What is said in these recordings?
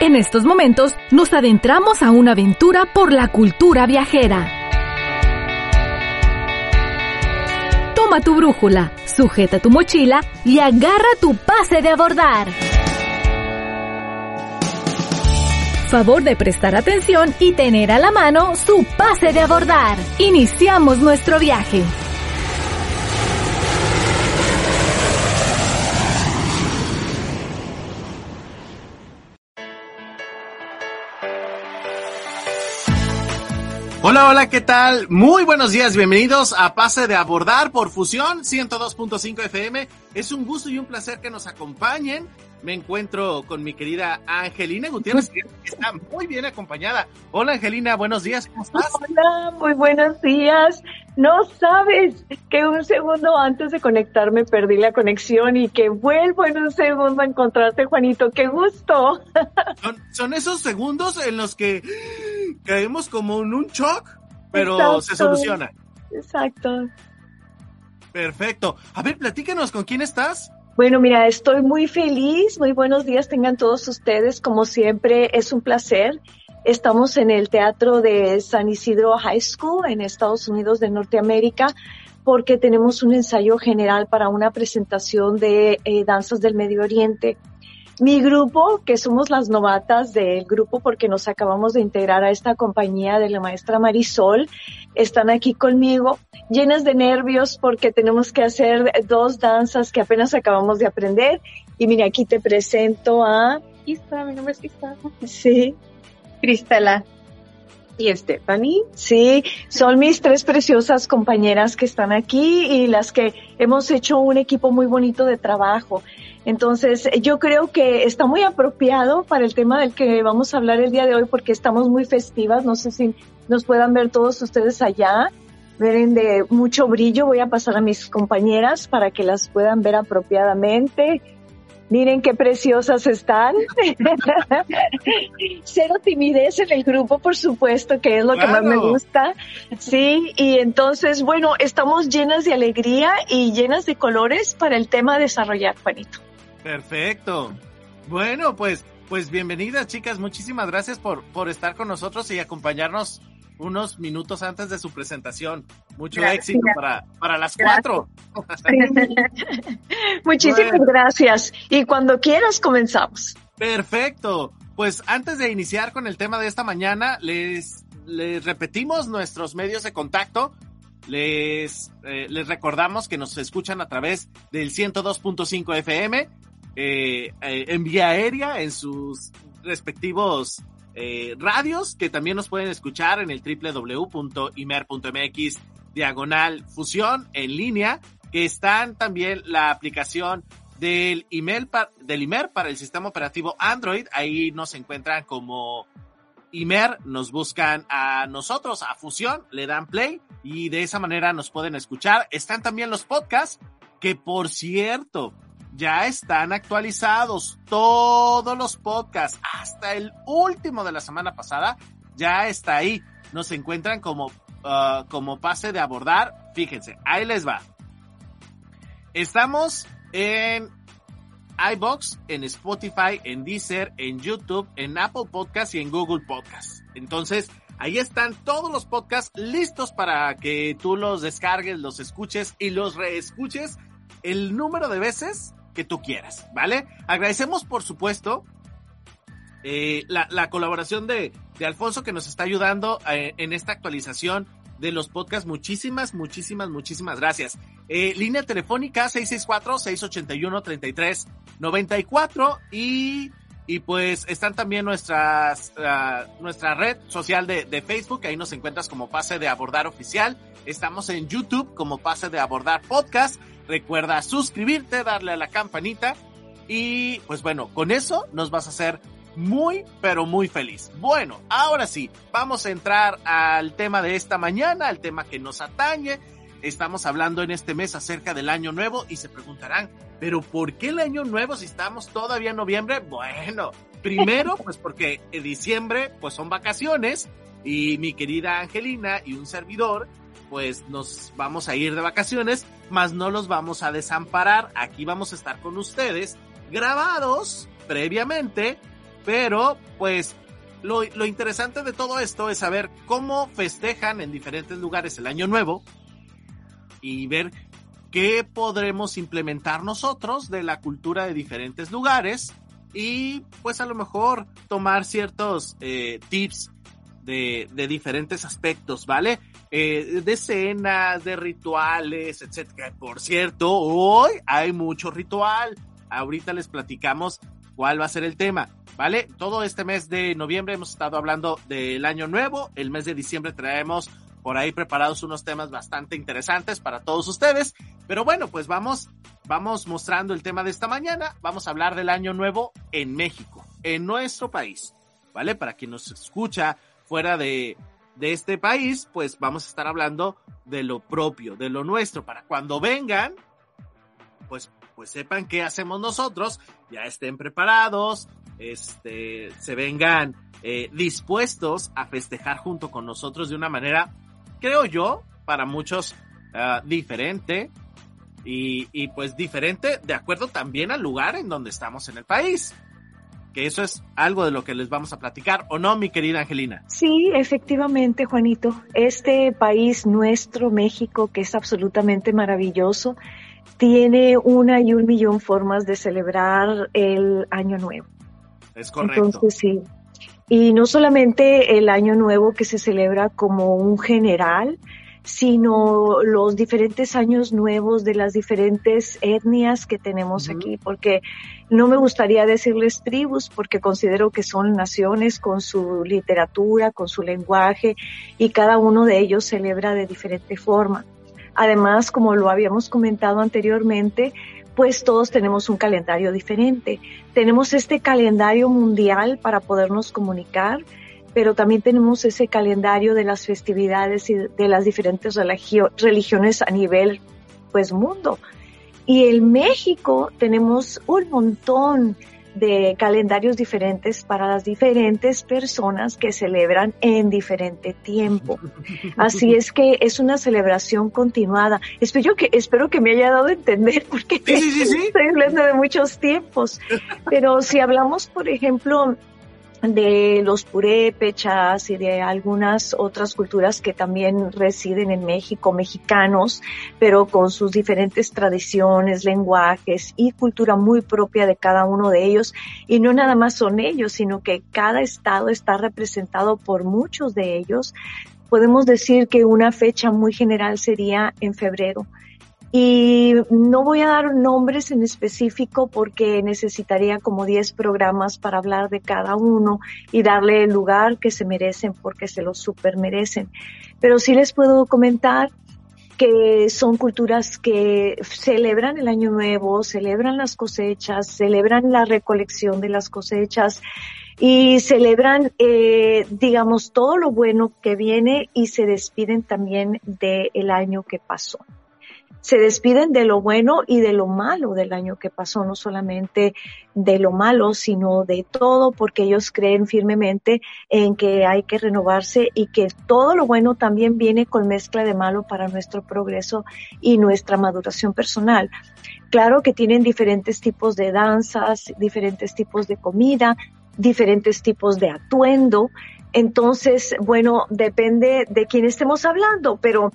En estos momentos nos adentramos a una aventura por la cultura viajera. Toma tu brújula, sujeta tu mochila y agarra tu pase de abordar. Favor de prestar atención y tener a la mano su pase de abordar. Iniciamos nuestro viaje. Hola, hola, ¿qué tal? Muy buenos días, bienvenidos a Pase de Abordar por Fusión 102.5 FM. Es un gusto y un placer que nos acompañen. Me encuentro con mi querida Angelina Gutiérrez, que está muy bien acompañada. Hola Angelina, buenos días, ¿cómo estás? Hola, muy buenos días. No sabes que un segundo antes de conectarme perdí la conexión y que vuelvo en un segundo a encontrarte, Juanito. ¡Qué gusto! Son, son esos segundos en los que caemos como en un shock, pero Exacto. se soluciona. Exacto. Perfecto. A ver, platícanos, ¿con quién estás? Bueno, mira, estoy muy feliz. Muy buenos días tengan todos ustedes. Como siempre, es un placer. Estamos en el teatro de San Isidro High School en Estados Unidos de Norteamérica porque tenemos un ensayo general para una presentación de eh, danzas del Medio Oriente. Mi grupo, que somos las novatas del grupo porque nos acabamos de integrar a esta compañía de la maestra Marisol, están aquí conmigo, llenas de nervios porque tenemos que hacer dos danzas que apenas acabamos de aprender. Y mira, aquí te presento a... Isa, mi nombre es Isa. Sí, Cristela y Stephanie. sí, son mis tres preciosas compañeras que están aquí y las que hemos hecho un equipo muy bonito de trabajo. Entonces, yo creo que está muy apropiado para el tema del que vamos a hablar el día de hoy porque estamos muy festivas. No sé si nos puedan ver todos ustedes allá. Ven de mucho brillo. Voy a pasar a mis compañeras para que las puedan ver apropiadamente. Miren qué preciosas están. Cero timidez en el grupo, por supuesto, que es lo que más me gusta. Sí, y entonces, bueno, estamos llenas de alegría y llenas de colores para el tema a desarrollar, Juanito. Perfecto. Bueno, pues, pues bienvenidas, chicas. Muchísimas gracias por, por estar con nosotros y acompañarnos unos minutos antes de su presentación. Mucho Gracias. éxito para, para las Gracias. cuatro. Muchísimas Bueno. gracias. Y cuando quieras, comenzamos. Perfecto. Pues antes de iniciar con el tema de esta mañana, les, les repetimos nuestros medios de contacto. Les, eh, les recordamos que nos escuchan a través del 102.5 FM, eh, eh, en vía aérea, en sus respectivos eh, radios, que también nos pueden escuchar en el www.imer.mx diagonal fusión en línea, que están también la aplicación del email del IMER para el sistema operativo Android. Ahí nos encuentran como IMER, nos buscan a nosotros, a Fusión, le dan play y de esa manera nos pueden escuchar. Están también los podcasts, que por cierto, ya están actualizados todos los podcasts, hasta el último de la semana pasada, ya está ahí. Nos encuentran como, ah, como pase de abordar. Fíjense, ahí les va. Estamos en iBox, en Spotify, en Deezer, en YouTube, en Apple Podcast y en Google Podcast. Entonces, ahí están todos los podcasts listos para que tú los descargues, los escuches y los reescuches el número de veces tú quieras, ¿vale? Agradecemos, por supuesto, eh, la, la colaboración de, de Alfonso que nos está ayudando eh, en esta actualización de los podcasts. Muchísimas, muchísimas, muchísimas gracias. Eh, línea telefónica 664-681-3394 y, y pues están también nuestras, ah, nuestra red social de, de Facebook, ahí nos encuentras como Pase de Abordar Oficial. Estamos en YouTube como Pase de Abordar Podcast. Recuerda suscribirte, darle a la campanita y pues bueno, con eso nos vas a hacer muy, pero muy feliz. Bueno, ahora sí, vamos a entrar al tema de esta mañana, al tema que nos atañe. Estamos hablando en este mes acerca del año nuevo y se preguntarán, pero ¿por qué el año nuevo si estamos todavía en noviembre? Bueno, primero, pues porque en diciembre, pues son vacaciones y mi querida Angelina y un servidor, pues nos vamos a ir de vacaciones, mas no los vamos a desamparar. Aquí vamos a estar con ustedes grabados previamente pero, pues, lo, lo, interesante de todo esto es saber cómo festejan en diferentes lugares el año nuevo y ver qué podremos implementar nosotros de la cultura de diferentes lugares y pues a lo mejor tomar ciertos eh, tips de, diferentes aspectos, ¿vale? Eh, de escenas, de rituales, etcétera. Por cierto, hoy hay mucho ritual. Ahorita les platicamos cuál va a ser el tema. ¿vale? Todo este mes de noviembre hemos estado hablando del año nuevo, el mes de diciembre traemos por ahí preparados unos temas bastante interesantes para todos ustedes, pero bueno, pues vamos, vamos mostrando el tema de esta mañana, vamos a hablar del año nuevo en México, en nuestro país, ¿vale? Para quien nos escucha fuera de, de este país, pues vamos a estar hablando de lo propio, de lo nuestro, para cuando vengan, pues, pues sepan qué hacemos nosotros, ya estén preparados, este, se vengan eh, dispuestos a festejar junto con nosotros de una manera, creo yo, para muchos uh, diferente y, y pues diferente de acuerdo también al lugar en donde estamos en el país que eso es algo de lo que les vamos a platicar, ¿o no, mi querida Angelina? Sí, efectivamente, Juanito. Este país nuestro, México, que es absolutamente maravilloso, tiene una y un millón formas de celebrar el Año Nuevo. Es correcto. Entonces, sí. Y no solamente el Año Nuevo que se celebra como un general, sino los diferentes años nuevos de las diferentes etnias que tenemos aquí, porque no me gustaría decirles tribus, porque considero que son naciones con su literatura, con su lenguaje, y cada uno de ellos celebra de diferente forma. Además, como lo habíamos comentado anteriormente, pues todos tenemos un calendario diferente. Tenemos este calendario mundial para podernos comunicar, pero también tenemos ese calendario de las festividades y de las diferentes religiones a nivel, pues, mundo. Y en México tenemos un montón de calendarios diferentes para las diferentes personas que celebran en diferente tiempo. Así es que es una celebración continuada. Espero que, espero que me haya dado a entender porque estoy hablando de muchos tiempos. Pero si hablamos, por ejemplo, de los purépechas y de algunas otras culturas que también residen en México, mexicanos, pero con sus diferentes tradiciones, lenguajes y cultura muy propia de cada uno de ellos. Y no nada más son ellos, sino que cada estado está representado por muchos de ellos. Podemos decir que una fecha muy general sería en febrero y no voy a dar nombres en específico porque necesitaría como 10 programas para hablar de cada uno y darle el lugar que se merecen porque se lo super merecen. Pero sí les puedo comentar que son culturas que celebran el año nuevo, celebran las cosechas, celebran la recolección de las cosechas y celebran, eh, digamos, todo lo bueno que viene y se despiden también del año que pasó se despiden de lo bueno y de lo malo del año que pasó, no solamente de lo malo, sino de todo, porque ellos creen firmemente en que hay que renovarse y que todo lo bueno también viene con mezcla de malo para nuestro progreso y nuestra maduración personal. Claro que tienen diferentes tipos de danzas, diferentes tipos de comida, diferentes tipos de atuendo. Entonces, bueno, depende de quién estemos hablando, pero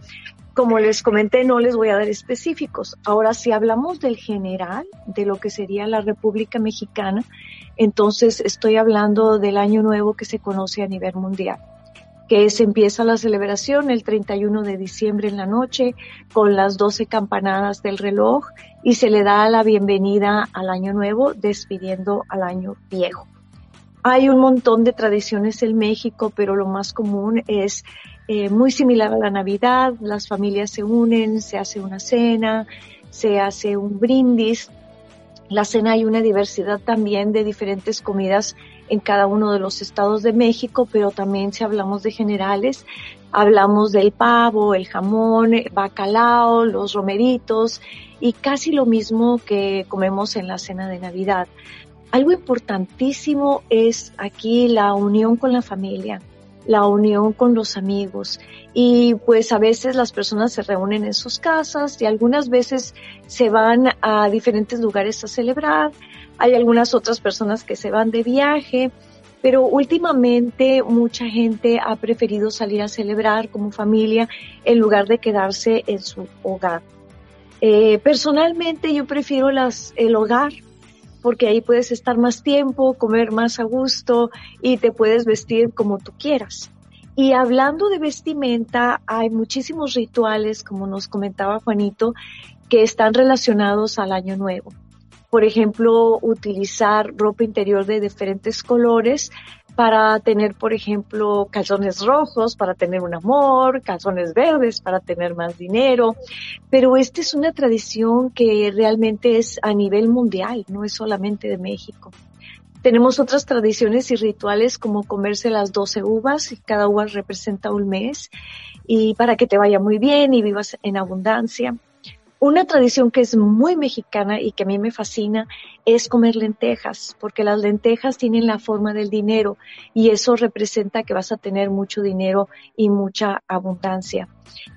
como les comenté, no les voy a dar específicos. Ahora, si hablamos del general, de lo que sería la República Mexicana, entonces estoy hablando del año nuevo que se conoce a nivel mundial que se empieza la celebración el 31 de diciembre en la noche con las 12 campanadas del reloj y se le da la bienvenida al año nuevo despidiendo al año viejo. Hay un montón de tradiciones en México, pero lo más común es eh, muy similar a la Navidad, las familias se unen, se hace una cena, se hace un brindis La cena hay una diversidad también de diferentes comidas en cada uno de los estados de México, pero también si hablamos de generales, hablamos del pavo, el jamón, el bacalao, los romeritos y casi lo mismo que comemos en la cena de Navidad. Algo importantísimo es aquí la unión con la familia, la unión con los amigos. Y pues a veces las personas se reúnen en sus casas y algunas veces se van a diferentes lugares a celebrar. Hay algunas otras personas que se van de viaje, pero últimamente mucha gente ha preferido salir a celebrar como familia en lugar de quedarse en su hogar. Eh, personalmente yo prefiero las, el hogar porque ahí puedes estar más tiempo, comer más a gusto y te puedes vestir como tú quieras. Y hablando de vestimenta, hay muchísimos rituales, como nos comentaba Juanito, que están relacionados al año nuevo. Por ejemplo, utilizar ropa interior de diferentes colores para tener, por ejemplo, calzones rojos, para tener un amor, calzones verdes, para tener más dinero. Pero esta es una tradición que realmente es a nivel mundial, no es solamente de México. Tenemos otras tradiciones y rituales como comerse las 12 uvas, y cada uva representa un mes, y para que te vaya muy bien y vivas en abundancia. Una tradición que es muy mexicana y que a mí me fascina es comer lentejas, porque las lentejas tienen la forma del dinero y eso representa que vas a tener mucho dinero y mucha abundancia.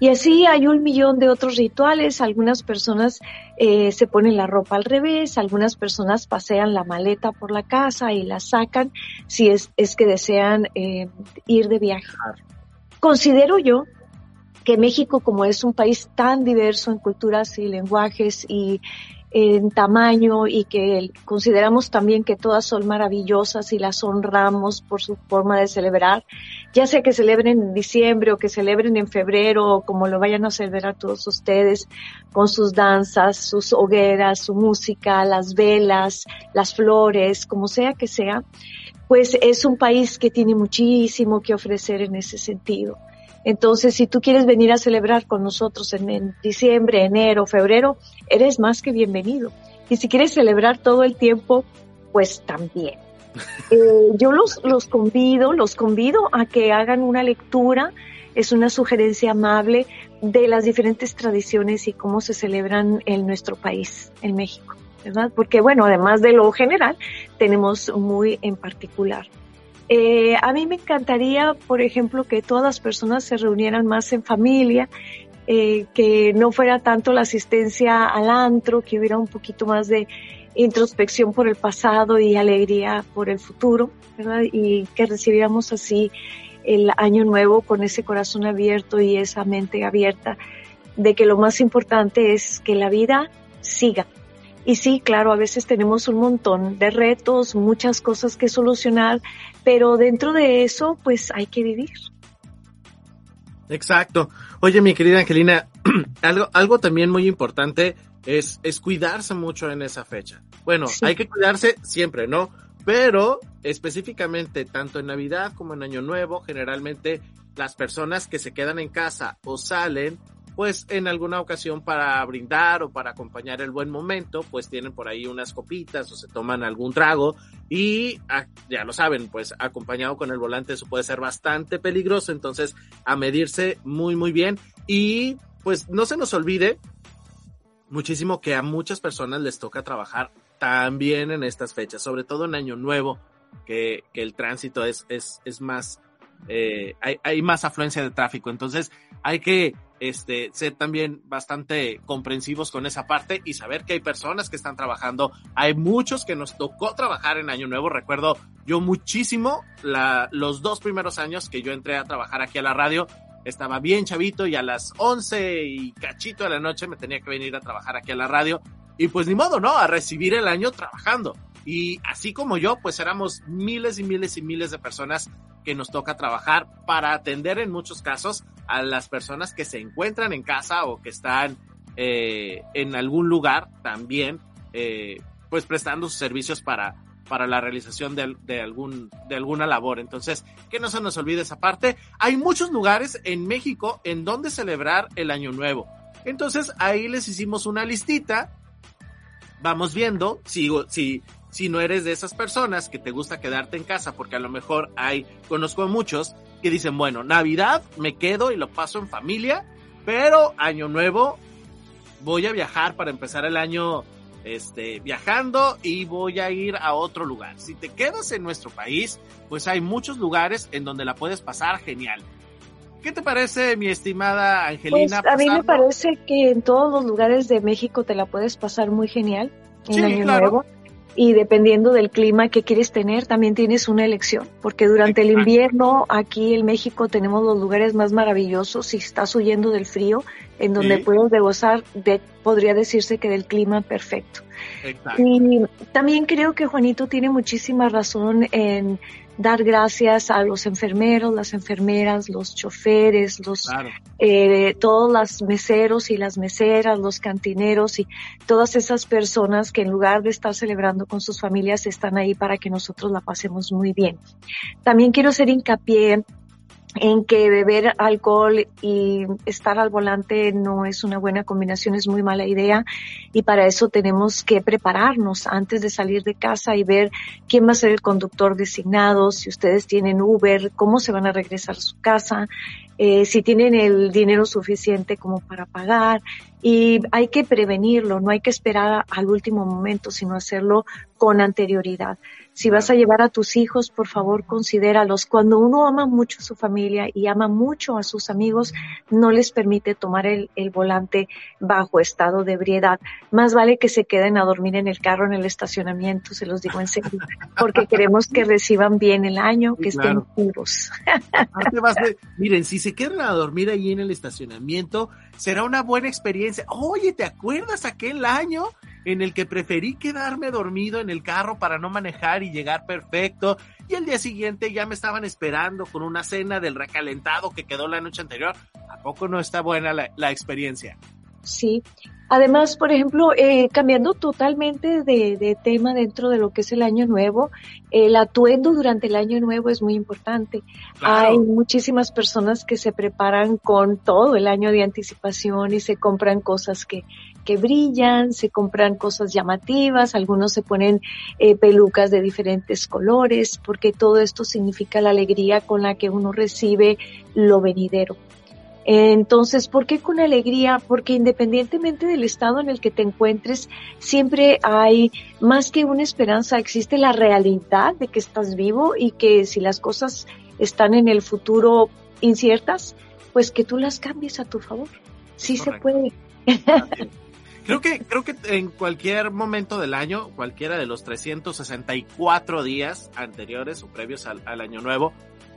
Y así hay un millón de otros rituales. Algunas personas eh, se ponen la ropa al revés, algunas personas pasean la maleta por la casa y la sacan si es, es que desean eh, ir de viaje. Considero yo que México, como es un país tan diverso en culturas y lenguajes y en tamaño y que consideramos también que todas son maravillosas y las honramos por su forma de celebrar, ya sea que celebren en diciembre o que celebren en febrero o como lo vayan a celebrar todos ustedes con sus danzas, sus hogueras, su música, las velas, las flores, como sea que sea, pues es un país que tiene muchísimo que ofrecer en ese sentido. Entonces, si tú quieres venir a celebrar con nosotros en, diciembre, enero, febrero, eres más que bienvenido. Y si quieres celebrar todo el tiempo, pues también. Eh, yo los, los convido, los convido a que hagan una lectura, es una sugerencia amable de las diferentes tradiciones y cómo se celebran en nuestro país, en México, ¿verdad? Porque bueno, además de lo general, tenemos muy en particular. Eh, a mí me encantaría, por ejemplo, que todas las personas se reunieran más en familia, eh, que no fuera tanto la asistencia al antro, que hubiera un poquito más de introspección por el pasado y alegría por el futuro, ¿verdad? Y que recibiéramos así el año nuevo con ese corazón abierto y esa mente abierta de que lo más importante es que la vida siga, y sí, claro, a veces tenemos un montón de retos, muchas cosas que solucionar, pero dentro de eso, pues hay que vivir. Exacto. Oye, mi querida Angelina, algo, algo también muy importante es, es cuidarse mucho en esa fecha. Bueno, hay que cuidarse siempre, ¿no? Pero específicamente, tanto en Navidad como en Año Nuevo, generalmente las personas que se quedan en casa o salen pues en alguna ocasión para brindar o para acompañar el buen momento, pues tienen por ahí unas copitas o se toman algún trago y ah, ya lo saben, pues acompañado con el volante eso puede ser bastante peligroso, entonces a medirse muy muy bien. Y pues no se nos olvide muchísimo que a muchas personas les toca trabajar también en estas fechas, sobre todo en Año Nuevo, que, que el tránsito es, es, es más, eh, hay, hay más afluencia de tráfico, entonces hay que este, ser también bastante comprensivos con esa parte y saber que hay personas que están trabajando. Hay muchos que nos tocó trabajar en Año Nuevo. Recuerdo yo muchísimo la, los dos primeros años que yo entré a trabajar aquí a la radio. Estaba bien chavito y a las 11 y cachito de la noche me tenía que venir a trabajar aquí a la radio. Y pues ni modo, ¿no? A recibir el año trabajando. Y así como yo, pues éramos miles y miles y miles de personas que nos toca trabajar para atender en muchos casos a las personas que se encuentran en casa o que están eh, en algún lugar también, eh, pues prestando sus servicios para, para la realización de, de, algún, de alguna labor. Entonces, que no se nos olvide esa parte. Hay muchos lugares en México en donde celebrar el Año Nuevo. Entonces, ahí les hicimos una listita vamos viendo si, si, si no eres de esas personas que te gusta quedarte en casa, porque a lo mejor hay, conozco a muchos que dicen, bueno, Navidad me quedo y lo paso en familia, pero Año Nuevo voy a viajar para empezar el año este, viajando y voy a ir a otro lugar. Si te quedas en nuestro país, pues hay muchos lugares en donde la puedes pasar genial. ¿Qué te parece, mi estimada Angelina? Pues a mí me parece que en todos los lugares de México te la puedes pasar muy genial en Año Nuevo y dependiendo del clima que quieres tener, también tienes una elección, porque durante el invierno aquí en México tenemos los lugares más maravillosos si estás huyendo del frío, en donde puedes gozar de, podría decirse que del clima perfecto. Y también creo que Juanito tiene muchísima razón en dar gracias a los enfermeros, las enfermeras, los choferes, los eh, todos los meseros y las meseras, los cantineros y todas esas personas que en lugar de estar celebrando con sus familias están ahí para que nosotros la pasemos muy bien. También quiero hacer hincapié en que beber alcohol y estar al volante no es una buena combinación, es muy mala idea y para eso tenemos que prepararnos antes de salir de casa y ver quién va a ser el conductor designado, si ustedes tienen Uber, cómo se van a regresar a su casa, eh, si tienen el dinero suficiente como para pagar y hay que prevenirlo, no hay que esperar al último momento, sino hacerlo con anterioridad. Si vas a llevar a tus hijos, por favor, considéralos. Cuando uno ama mucho a su familia y ama mucho a sus amigos, no les permite tomar el, volante bajo estado de ebriedad. Más vale que se queden a dormir en el carro, en el estacionamiento, se los digo en serio, porque queremos que reciban bien el año, que estén puros. miren, si se quedan a dormir ahí en el estacionamiento, será una buena experiencia. Oye, ¿te acuerdas aquel año en el que preferí quedarme dormido en el carro para no manejar y llegar perfecto. Y el día siguiente ya me estaban esperando con una cena del recalentado que quedó la noche anterior. ¿A poco no está buena la, experiencia? Sí. Además, por ejemplo, eh, cambiando totalmente de, tema dentro de lo que es el año nuevo, el atuendo durante el año nuevo es muy importante. Hay muchísimas personas que se preparan con todo el año de anticipación y se compran cosas que, que brillan, se compran cosas llamativas, algunos se ponen eh, pelucas de diferentes colores, porque todo esto significa la alegría con la que uno recibe lo venidero. Entonces, ¿por qué con alegría? Porque independientemente del estado en el que te encuentres, siempre hay más que una esperanza, existe la realidad de que estás vivo y que si las cosas están en el futuro inciertas, pues que tú las cambies a tu favor. Sí se puede. Creo que, creo que en cualquier momento del año, cualquiera de los 364 días anteriores o previos al, año nuevo,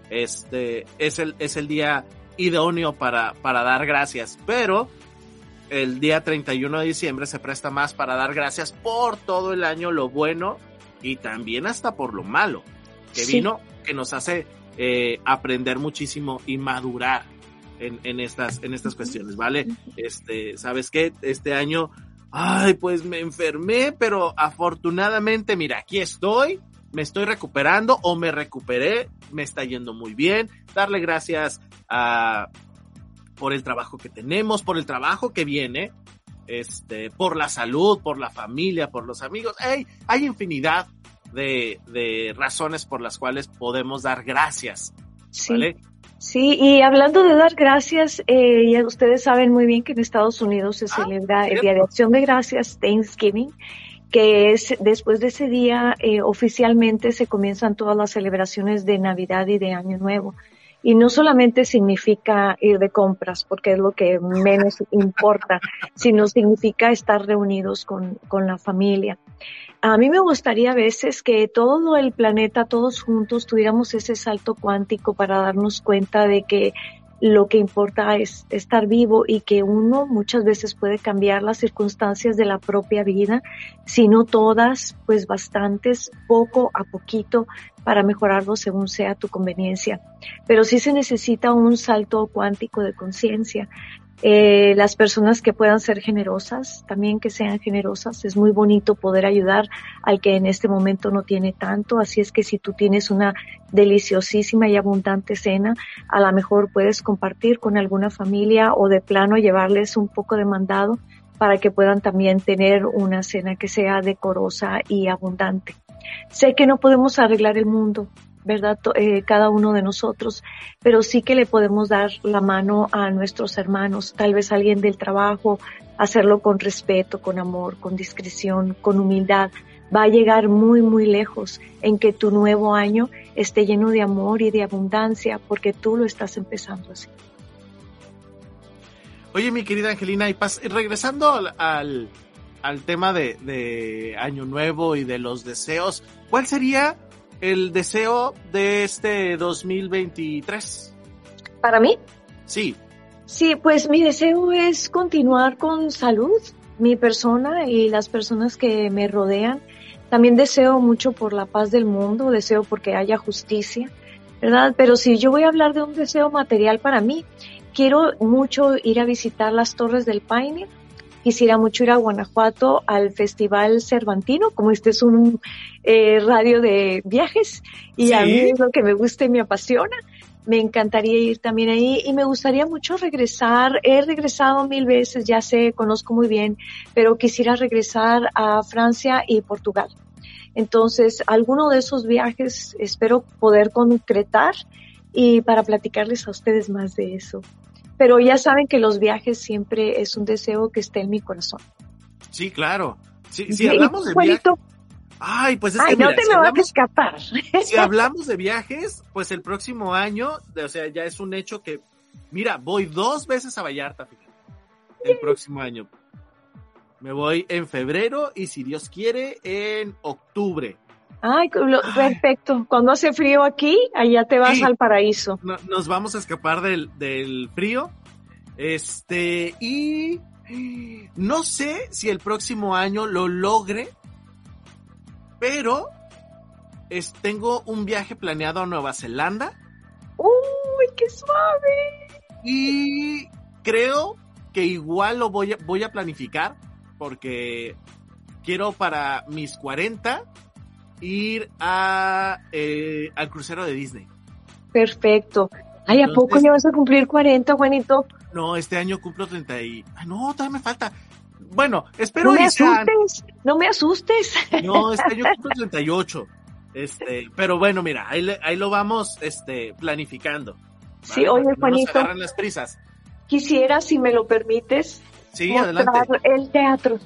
este, es el, es el día idóneo para, para dar gracias. Pero el día 31 de diciembre se presta más para dar gracias por todo el año, lo bueno y también hasta por lo malo que vino, que nos hace eh, aprender muchísimo y madurar en, estas, en estas cuestiones, ¿vale? Este, ¿sabes qué? Este año, ay, pues me enfermé, pero afortunadamente, mira, aquí estoy, me estoy recuperando o me recuperé, me está yendo muy bien. Darle gracias a, por el trabajo que tenemos, por el trabajo que viene, este, por la salud, por la familia, por los amigos. Hey, hay infinidad de, de razones por las cuales podemos dar gracias. ¿vale? Sí, y hablando de dar gracias, eh, ustedes saben muy bien que en Estados Unidos se ah, celebra el Día de Acción de Gracias, Thanksgiving, que es después de ese día eh, oficialmente se comienzan todas las celebraciones de Navidad y de Año Nuevo. Y no solamente significa ir de compras, porque es lo que menos importa, sino significa estar reunidos con, con la familia. A mí me gustaría a veces que todo el planeta, todos juntos, tuviéramos ese salto cuántico para darnos cuenta de que lo que importa es estar vivo y que uno muchas veces puede cambiar las circunstancias de la propia vida, si no todas, pues bastantes, poco a poquito, para mejorarlo según sea tu conveniencia. Pero sí se necesita un salto cuántico de conciencia. Eh, las personas que puedan ser generosas, también que sean generosas. Es muy bonito poder ayudar al que en este momento no tiene tanto. Así es que si tú tienes una deliciosísima y abundante cena, a lo mejor puedes compartir con alguna familia o de plano llevarles un poco de mandado para que puedan también tener una cena que sea decorosa y abundante. Sé que no podemos arreglar el mundo, ¿verdad? Eh, cada uno de nosotros, pero sí que le podemos dar la mano a nuestros hermanos, tal vez alguien del trabajo, hacerlo con respeto, con amor, con discreción, con humildad. Va a llegar muy, muy lejos en que tu nuevo año esté lleno de amor y de abundancia, porque tú lo estás empezando así. Oye, mi querida Angelina, y regresando al, al, tema de Año Nuevo y de los deseos, ¿cuál sería el deseo de este 2023? ¿Para mí? Sí. Sí, pues mi deseo es continuar con salud, mi persona y las personas que me rodean. También deseo mucho por la paz del mundo, deseo porque haya justicia, ¿verdad? Pero si yo voy a hablar de un deseo material para mí, quiero mucho ir a visitar las Torres del Paine, quisiera mucho ir a Guanajuato al Festival Cervantino, como este es un eh, radio de viajes y a mí es lo que me gusta y me apasiona. Me encantaría ir también ahí y me gustaría mucho regresar. He regresado mil veces, ya sé, conozco muy bien, pero quisiera regresar a Francia y Portugal. Entonces, alguno de esos viajes espero poder concretar y para platicarles a ustedes más de eso pero ya saben que los viajes siempre es un deseo que esté en mi corazón. Sí, claro. si hablamos de viajes... Ay, pues es que no te me vas a escapar. Si hablamos de viajes, pues el próximo año, o sea, ya es un hecho que, mira, voy dos veces a Vallarta, fíjate, el próximo año. Me voy en febrero y si Dios quiere, en octubre. Ay, perfecto. Cuando hace frío aquí, allá te vas al paraíso. nos vamos a escapar del, del frío. Este, y no sé si el próximo año lo logre, pero es, tengo un viaje planeado a Nueva Zelanda. ¡Uy, qué suave! Y creo que igual lo voy a, voy a planificar porque quiero para mis 40 ir a, eh, al crucero de Disney. Perfecto. Ay, ¿a poco ya vas a cumplir 40, Juanito? No, este año cumplo 30 y... Ay, no, todavía me falta. Bueno, espero No me asustes, no me asustes. No, este año cumplo 38. Este, pero bueno, mira, ahí, ahí lo vamos este, planificando. Sí, oye, Juanito. No las prisas. Quisiera, si me lo permites, sí, adelante. el teatro.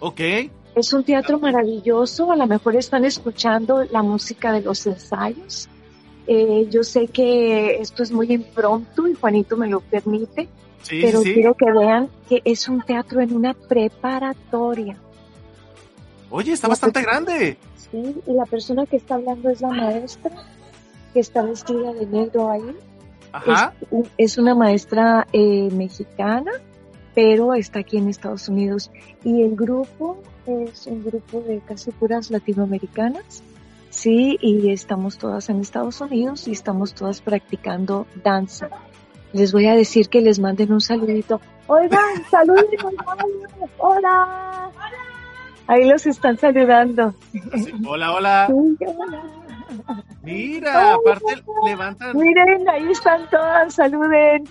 Ok. Es un teatro maravilloso, a lo mejor están escuchando la música de los ensayos. Eh, yo sé que esto es muy impromptu y Juanito me lo permite, pero quiero que vean que es un teatro en una preparatoria. Oye, está bastante grande. Sí, y la persona que está hablando es la maestra, que está vestida de negro ahí. Ajá. Es, una maestra eh, mexicana, pero está aquí en Estados Unidos. Y el grupo es un grupo de casi puras latinoamericanas, sí, y estamos todas en Estados Unidos y estamos todas practicando danza. Les voy a decir que les manden un saludito. Oigan, saluden, hola. Ahí los están saludando. Hola, hola. Mira, aparte levantan. Miren, ahí están todas, saluden.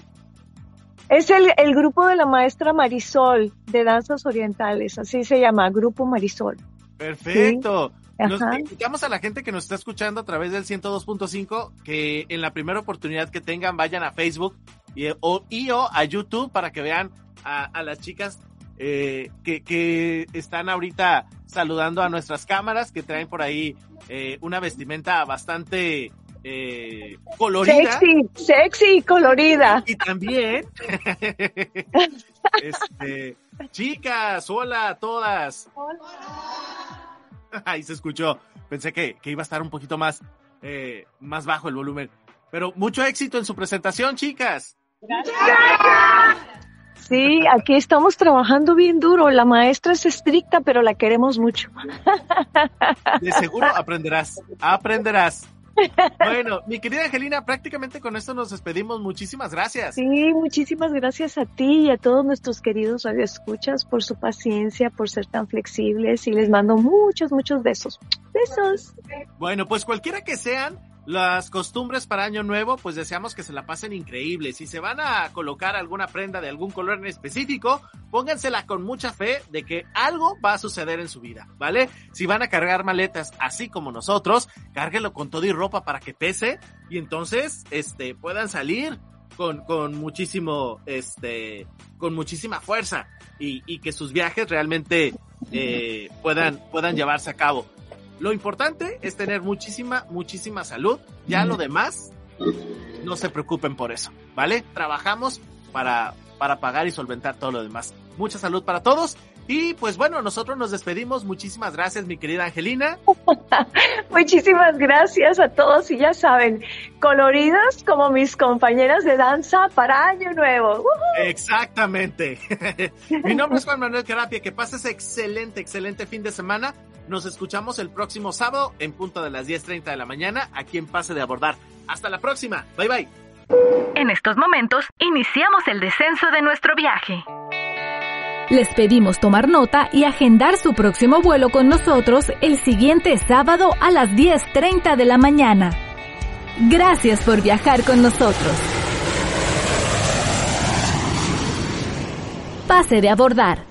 Es el, el, grupo de la maestra Marisol de danzas orientales, así se llama, Grupo Marisol. Perfecto. Nos invitamos a la gente que nos está escuchando a través del 102.5 que en la primera oportunidad que tengan vayan a Facebook y o, a YouTube para que vean a, las chicas eh, que, que, están ahorita saludando a nuestras cámaras, que traen por ahí eh, una vestimenta bastante eh, colorida. Sexy, sexy y colorida. Y también, este, chicas, hola a todas. Hola. Ahí se escuchó. Pensé que, que, iba a estar un poquito más, eh, más bajo el volumen. Pero mucho éxito en su presentación, chicas. Gracias. Sí, aquí estamos trabajando bien duro. La maestra es estricta, pero la queremos mucho. De seguro aprenderás, aprenderás. Bueno, mi querida Angelina, prácticamente con esto nos despedimos. Muchísimas gracias. Sí, muchísimas gracias a ti y a todos nuestros queridos radioescuchas por su paciencia, por ser tan flexibles y les mando muchos, muchos besos. Besos. Bueno, pues cualquiera que sean las costumbres para Año Nuevo, pues deseamos que se la pasen increíble. Si se van a colocar alguna prenda de algún color en específico, póngansela con mucha fe de que algo va a suceder en su vida, ¿vale? Si van a cargar maletas así como nosotros, cárguelo con todo y ropa para que pese y entonces, este, puedan salir con, con muchísimo, este, con muchísima fuerza y, que sus viajes realmente eh, puedan, puedan llevarse a cabo. Lo importante es tener muchísima, muchísima salud. Ya lo demás, no se preocupen por eso, ¿vale? Trabajamos para, para pagar y solventar todo lo demás. Mucha salud para todos. Y pues bueno, nosotros nos despedimos. Muchísimas gracias, mi querida Angelina. Muchísimas gracias a todos y ya saben, coloridas como mis compañeras de danza para Año Nuevo. Exactamente. mi nombre es Juan Manuel Carapia. Que pases excelente, excelente fin de semana. Nos escuchamos el próximo sábado en punto de las 10.30 de la mañana aquí en Pase de Abordar. Hasta la próxima. Bye bye. En estos momentos, iniciamos el descenso de nuestro viaje. Les pedimos tomar nota y agendar su próximo vuelo con nosotros el siguiente sábado a las 10.30 de la mañana. Gracias por viajar con nosotros. Pase de abordar.